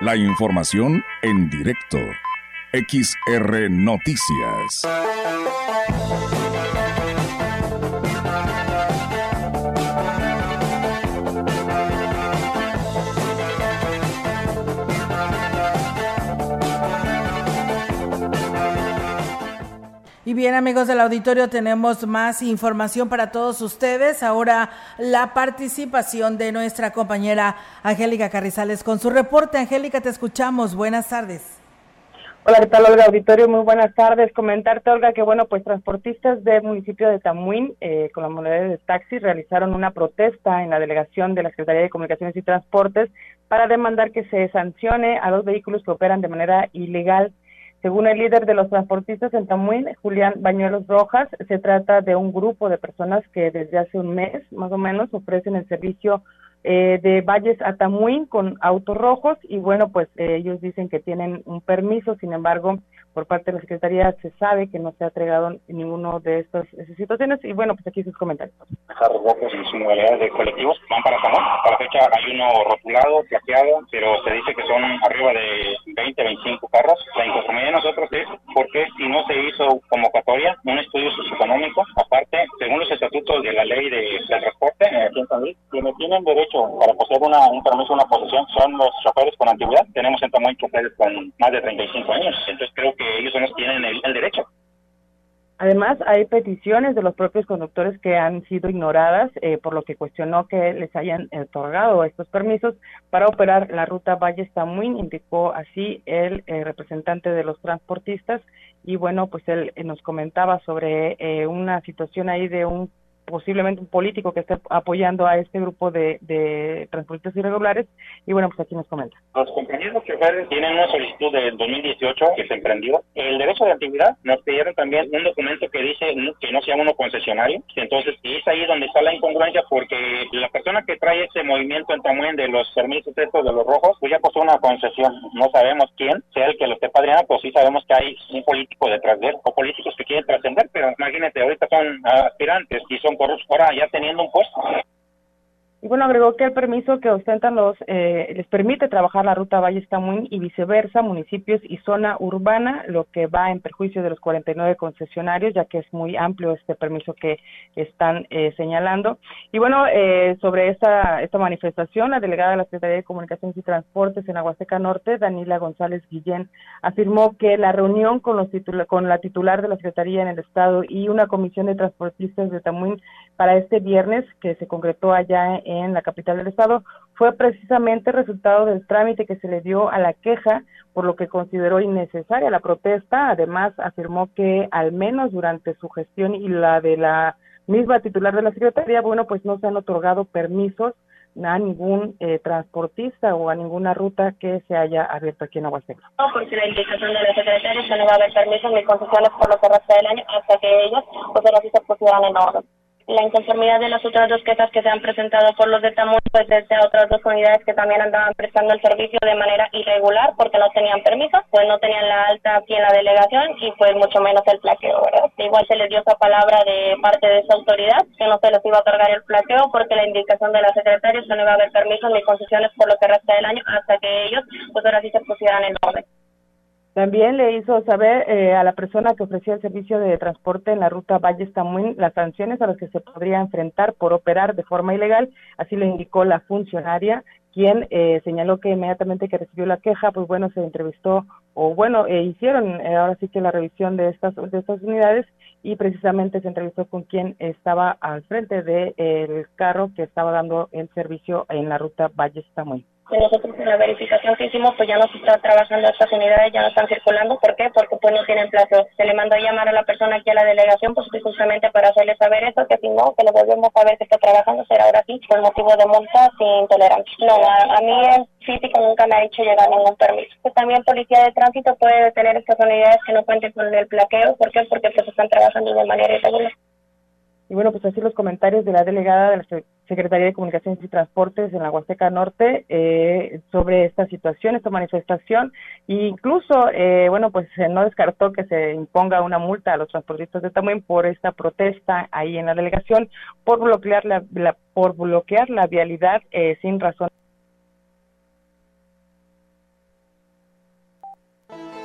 La información en directo. XR Noticias. Y bien, amigos del auditorio, tenemos más información para todos ustedes. Ahora la participación de nuestra compañera Angélica Carrizales con su reporte. Angélica, te escuchamos. Buenas tardes. Hola, ¿qué tal, Olga Auditorio? Muy buenas tardes. Comentarte, Olga, que bueno, pues transportistas del municipio de Tamuín, eh, con la moneda de taxi, realizaron una protesta en la delegación de la Secretaría de Comunicaciones y Transportes para demandar que se sancione a los vehículos que operan de manera ilegal según el líder de los transportistas en Tamuín, Julián Bañuelos Rojas, se trata de un grupo de personas que desde hace un mes, más o menos, ofrecen el servicio eh, de Valles a Tamuín con autos rojos y bueno, pues eh, ellos dicen que tienen un permiso, sin embargo, por parte de la Secretaría se sabe que no se ha entregado ninguno de estas situaciones y bueno, pues aquí sus comentarios. Rojos y su modalidad de colectivos van para Zamora. Para la fecha hay uno rotulado, plateado, pero se dice que son arriba de 20, 25 carros. La inconformidad de nosotros es porque si no se hizo convocatoria, un estudio socioeconómico, aparte, según los estatutos de la ley de, transporte, en San Luis, quienes tienen derecho para poseer una, un permiso, una posesión, son los choferes con antigüedad. Tenemos en Tamuín choferes con más de 35 años. Entonces creo que ellos que tienen el, derecho. Además, hay peticiones de los propios conductores que han sido ignoradas, eh, por lo que cuestionó que les hayan otorgado estos permisos para operar la ruta Valle Tamuín, indicó así el eh, representante de los transportistas. Y bueno, pues él eh, nos comentaba sobre una situación ahí de un posiblemente un político que esté apoyando a este grupo de, de transportistas irregulares. Y bueno, pues aquí nos comenta. Los compañeros choferes tienen una solicitud del 2018 que se emprendió. El derecho de actividad nos pidieron también un documento que dice que no sea uno concesionario. Entonces, es ahí donde está la incongruencia porque la persona que trae ese movimiento en Tamuén de los permisos estos de los rojos, pues ya puso una concesión. No sabemos quién sea el que lo esté padriando, pues sí sabemos que hay un político detrás de él o políticos que quieren trascender, pero imagínate, ahorita son aspirantes y son ahora ya teniendo un puesto. Y bueno, agregó que el permiso que ostentan los eh, les permite trabajar la ruta Valle Tamuín y viceversa, municipios y zona urbana, lo que va en perjuicio de los 49 concesionarios, ya que es muy amplio este permiso que están eh, señalando. Y bueno, eh, sobre esta, esta manifestación, la delegada de la Secretaría de Comunicaciones y Transportes en Aguaseca Norte, Daniela González Guillén, afirmó que la reunión con, los con la titular de la Secretaría en el Estado y una comisión de transportistas de Tamuín para este viernes, que se concretó allá en la capital del estado fue precisamente resultado del trámite que se le dio a la queja, por lo que consideró innecesaria la protesta. Además, afirmó que al menos durante su gestión y la de la misma titular de la Secretaría, bueno, pues no se han otorgado permisos a ningún eh, transportista o a ninguna ruta que se haya abierto aquí en Aguasteca. No, porque la indicación de la Secretaría es que no va a haber permisos ni concesiones por lo que resta del año hasta que ellos, pues ahora sí se pusieran en orden la inconformidad de las otras dos quejas que se han presentado por los de Tamuy, pues desde otras dos unidades que también andaban prestando el servicio de manera irregular porque no tenían permiso, pues no tenían la alta aquí en la delegación y pues mucho menos el plaqueo, ¿verdad? Igual se les dio esa palabra de parte de esa autoridad que no se les iba a otorgar el plaqueo porque la indicación de la secretaria es que no iba a haber permisos ni concesiones por lo que resta del año hasta que ellos pues ahora sí se pusieran en orden. También le hizo saber eh, a la persona que ofrecía el servicio de transporte en la ruta Valle Tamuín las sanciones a las que se podría enfrentar por operar de forma ilegal. Así le indicó la funcionaria, quien eh, señaló que inmediatamente que recibió la queja, pues bueno, se entrevistó o bueno, eh, hicieron ahora sí que la revisión de estas de estas unidades y precisamente se entrevistó con quien estaba al frente del carro que estaba dando el servicio en la ruta Valle Tamuín nosotros en la verificación que hicimos pues ya no se está trabajando estas unidades, ya no están circulando. ¿Por qué? Porque pues no tienen plazo. Se le mandó a llamar a la persona aquí a la delegación pues justamente para hacerle saber eso, que si no, que lo volvemos a ver que está trabajando, será ahora sí, por motivo de multa sin tolerancia. No, a, mí el físico nunca me ha dicho llegar ningún permiso. Pues también policía de tránsito puede detener estas unidades que no cuenten con el plaqueo. ¿Por qué? Porque pues están trabajando de manera irregular. Y bueno, pues así los comentarios de la delegada de la Secretaría de Comunicaciones y Transportes en la Huasteca Norte eh, sobre esta situación, esta manifestación. E incluso, eh, bueno, pues no descartó que se imponga una multa a los transportistas de Tamuín por esta protesta ahí en la delegación, por bloquear la, por bloquear la vialidad eh, sin razón.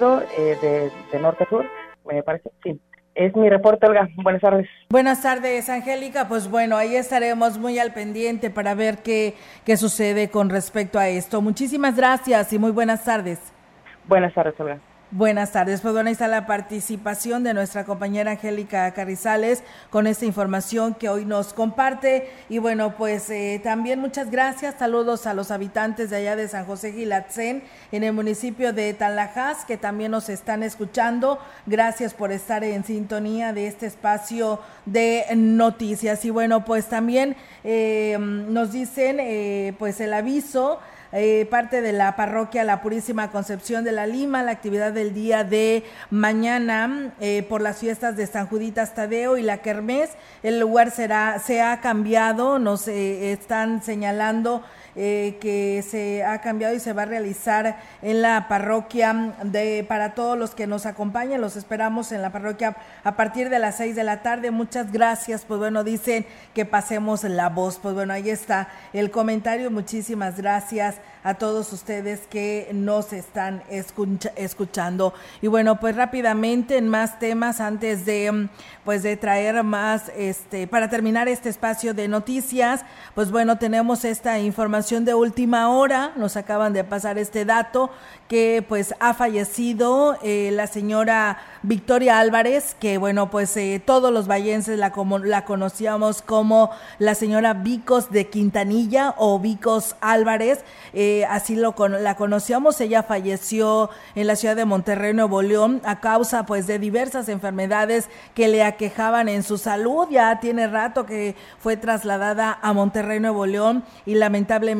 de, de norte a sur, me parece, sí. Es mi reporte, Olga. Buenas tardes. Buenas tardes, Angélica. Pues bueno, ahí estaremos muy al pendiente para ver qué, qué sucede con respecto a esto. Muchísimas gracias y muy buenas tardes. Buenas tardes, Olga. Buenas tardes. Pues bueno, ahí está la participación de nuestra compañera Angélica Carrizales con esta información que hoy nos comparte. Y bueno, pues eh, también muchas gracias. Saludos a los habitantes de allá de San José Gilatzen, en el municipio de Talajás, que también nos están escuchando. Gracias por estar en sintonía de este espacio de noticias. Y bueno, pues también eh, nos dicen, eh, pues el aviso eh, parte de la parroquia La Purísima Concepción de la Lima, la actividad del día de mañana eh, por las fiestas de San Juditas Tadeo y la Kermés. El lugar será, se ha cambiado, nos eh, están señalando eh, que se ha cambiado y se va a realizar en la parroquia de para todos los que nos acompañan. Los esperamos en la parroquia a partir de las seis de la tarde. Muchas gracias. Pues bueno, dicen que pasemos la voz. Pues bueno, ahí está el comentario. Muchísimas gracias a todos ustedes que nos están escuchando. Y bueno, pues rápidamente en más temas antes de pues de traer más este para terminar este espacio de noticias, pues bueno, tenemos esta información de última hora, nos acaban de pasar este dato que pues ha fallecido eh, la señora Victoria Álvarez, que bueno, pues eh, todos los vallenses la, como, la conocíamos como la señora Vicos de Quintanilla o Vicos Álvarez, eh, así lo la conocíamos, ella falleció en la ciudad de Monterrey, Nuevo León, a causa pues de diversas enfermedades que le aquejaban en su salud, ya tiene rato que fue trasladada a Monterrey, Nuevo León y lamentablemente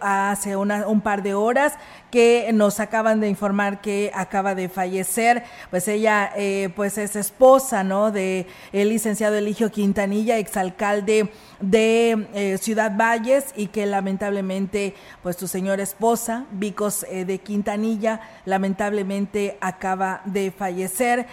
hace un par de horas que nos acaban de informar que acaba de fallecer. Pues ella, eh, pues es esposa, ¿no? De licenciado Eligio Quintanilla, exalcalde de eh, Ciudad Valles y que lamentablemente, pues su señora esposa, Vicos eh, de Quintanilla, lamentablemente acaba de fallecer.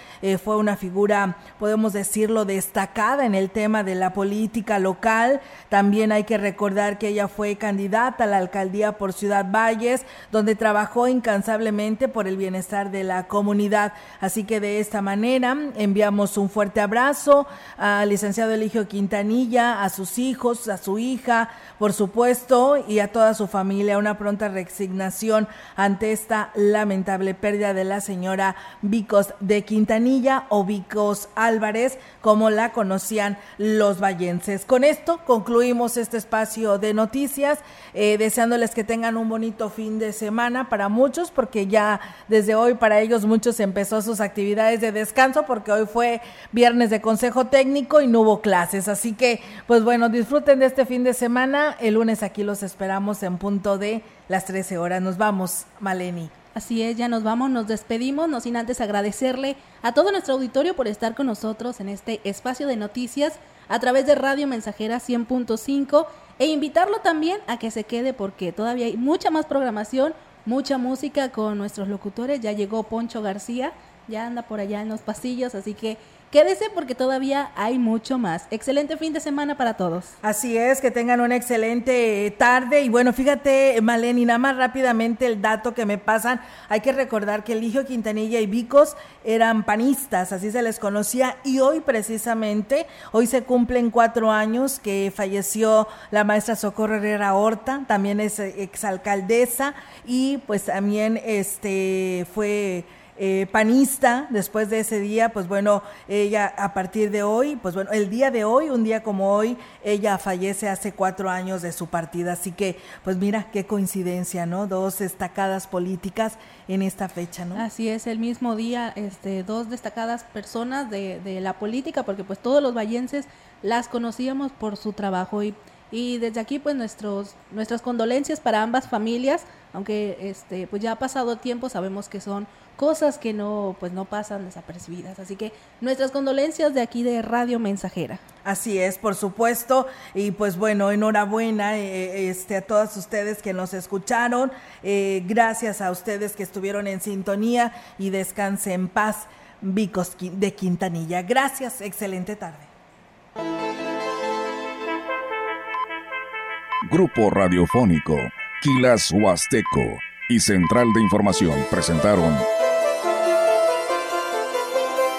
fue una figura, podemos decirlo, destacada en el tema de la política local. También hay que recordar que ella fue candidata a la alcaldía por Ciudad Valles, donde trabajó incansablemente por el bienestar de la comunidad. Así que de esta manera enviamos un fuerte abrazo al licenciado Eligio Quintanilla, a sus hijos, a su hija, por supuesto, y a toda su familia. Una pronta resignación ante esta lamentable pérdida de la señora Vicos de Quintanilla o Vicos Álvarez, como la conocían los vallenses. Con esto concluimos este espacio de noticias, eh, deseándoles que tengan un bonito fin de semana para muchos porque ya desde hoy para ellos muchos empezó sus actividades de descanso porque hoy fue viernes de consejo técnico y no hubo clases. Así que, pues bueno, disfruten de este fin de semana. El lunes aquí los esperamos en punto de las 13 horas. Nos vamos, Maleni. Así es, ya nos vamos, nos despedimos, no sin antes agradecerle a todo nuestro auditorio por estar con nosotros en este espacio de noticias a través de Radio Mensajera 100.5 e invitarlo también a que se quede porque todavía hay mucha más programación, mucha música con nuestros locutores. Ya llegó Poncho García, ya anda por allá en los pasillos, así que Quédese porque todavía hay mucho más. Excelente fin de semana para todos. Así es, que tengan una excelente tarde. Y bueno, fíjate, Maleni, nada más rápidamente el dato que me pasan. Hay que recordar que Eligio Quintanilla y Vicos eran panistas, así se les conocía. Y hoy precisamente, hoy se cumplen cuatro años que falleció la maestra Socorro Herrera Horta, también es exalcaldesa y pues también este fue eh, panista después de ese día, pues bueno, ella a partir de hoy, pues bueno, el día de hoy, un día como hoy, ella fallece hace cuatro años de su partida. Así que, pues mira, qué coincidencia, ¿no? Dos destacadas políticas en esta fecha, ¿no? Así es, el mismo día, este, dos destacadas personas de, de la política, porque pues todos los vallenses las conocíamos por su trabajo y y desde aquí pues nuestros nuestras condolencias para ambas familias aunque este pues ya ha pasado tiempo sabemos que son cosas que no pues no pasan desapercibidas. Así que nuestras condolencias de aquí de Radio Mensajera. Así es por supuesto. Y pues bueno enhorabuena eh, este a todas ustedes que nos escucharon. Eh, gracias a ustedes que estuvieron en sintonía y descanse en paz Vicos de Quintanilla. Gracias excelente tarde. Grupo Radiofónico, Quilas Huasteco y Central de Información presentaron